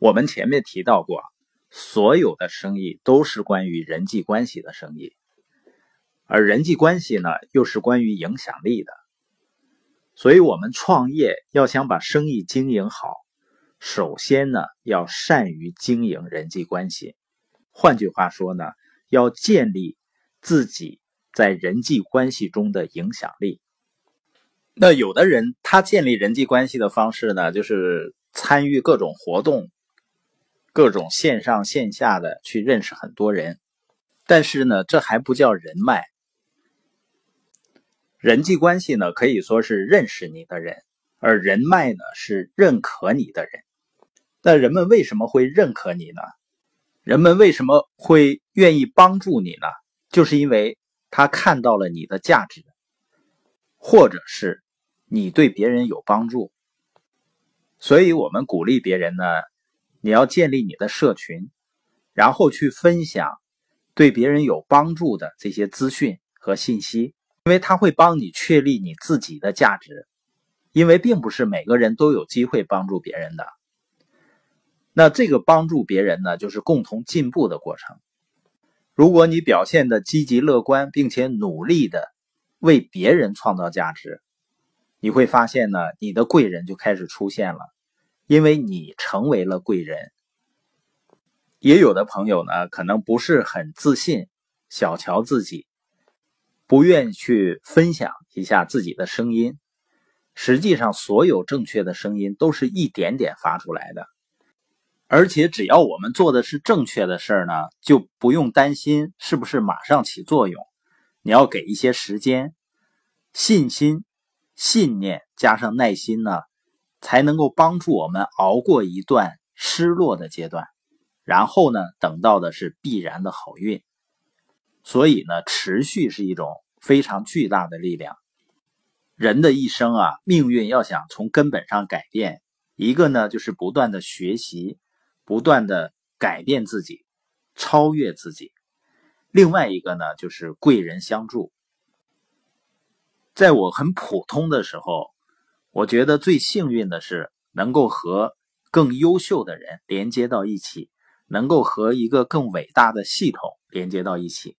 我们前面提到过，所有的生意都是关于人际关系的生意，而人际关系呢，又是关于影响力的。所以，我们创业要想把生意经营好，首先呢，要善于经营人际关系。换句话说呢，要建立自己在人际关系中的影响力。那有的人他建立人际关系的方式呢，就是参与各种活动。各种线上线下的去认识很多人，但是呢，这还不叫人脉。人际关系呢，可以说是认识你的人，而人脉呢是认可你的人。那人们为什么会认可你呢？人们为什么会愿意帮助你呢？就是因为他看到了你的价值，或者是你对别人有帮助。所以我们鼓励别人呢。你要建立你的社群，然后去分享对别人有帮助的这些资讯和信息，因为它会帮你确立你自己的价值。因为并不是每个人都有机会帮助别人的。那这个帮助别人呢，就是共同进步的过程。如果你表现的积极乐观，并且努力的为别人创造价值，你会发现呢，你的贵人就开始出现了。因为你成为了贵人，也有的朋友呢，可能不是很自信，小瞧自己，不愿意去分享一下自己的声音。实际上，所有正确的声音都是一点点发出来的，而且只要我们做的是正确的事儿呢，就不用担心是不是马上起作用。你要给一些时间、信心、信念加上耐心呢。才能够帮助我们熬过一段失落的阶段，然后呢，等到的是必然的好运。所以呢，持续是一种非常巨大的力量。人的一生啊，命运要想从根本上改变，一个呢就是不断的学习，不断的改变自己，超越自己；另外一个呢就是贵人相助。在我很普通的时候。我觉得最幸运的是能够和更优秀的人连接到一起，能够和一个更伟大的系统连接到一起，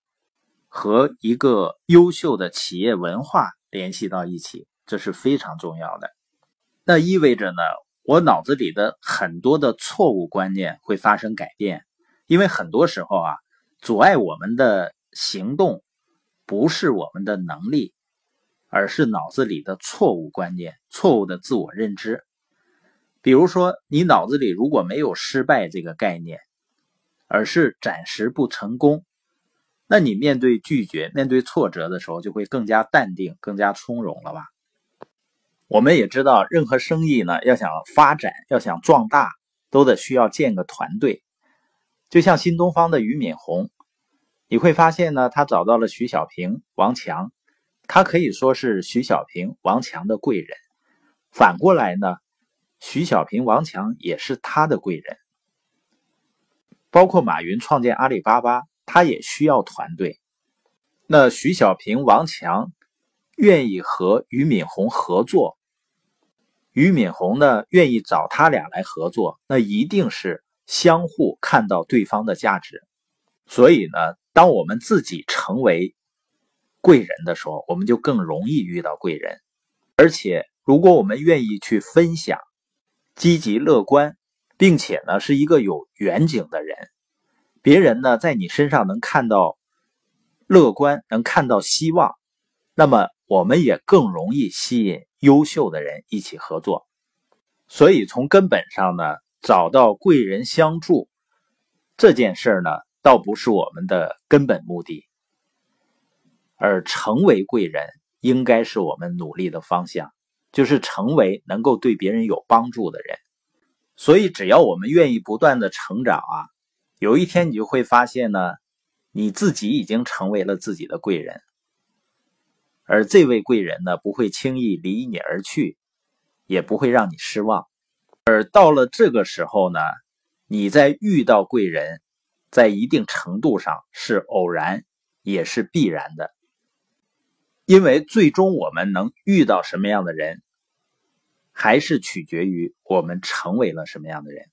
和一个优秀的企业文化联系到一起，这是非常重要的。那意味着呢，我脑子里的很多的错误观念会发生改变，因为很多时候啊，阻碍我们的行动不是我们的能力。而是脑子里的错误观念、错误的自我认知。比如说，你脑子里如果没有失败这个概念，而是暂时不成功，那你面对拒绝、面对挫折的时候，就会更加淡定、更加从容了吧？我们也知道，任何生意呢，要想发展、要想壮大，都得需要建个团队。就像新东方的俞敏洪，你会发现呢，他找到了徐小平、王强。他可以说是徐小平、王强的贵人，反过来呢，徐小平、王强也是他的贵人。包括马云创建阿里巴巴，他也需要团队。那徐小平、王强愿意和俞敏洪合作，俞敏洪呢愿意找他俩来合作，那一定是相互看到对方的价值。所以呢，当我们自己成为。贵人的时候，我们就更容易遇到贵人。而且，如果我们愿意去分享、积极乐观，并且呢是一个有远景的人，别人呢在你身上能看到乐观，能看到希望，那么我们也更容易吸引优秀的人一起合作。所以，从根本上呢，找到贵人相助这件事呢，倒不是我们的根本目的。而成为贵人，应该是我们努力的方向，就是成为能够对别人有帮助的人。所以，只要我们愿意不断的成长啊，有一天你就会发现呢，你自己已经成为了自己的贵人。而这位贵人呢，不会轻易离你而去，也不会让你失望。而到了这个时候呢，你在遇到贵人，在一定程度上是偶然，也是必然的。因为最终我们能遇到什么样的人，还是取决于我们成为了什么样的人。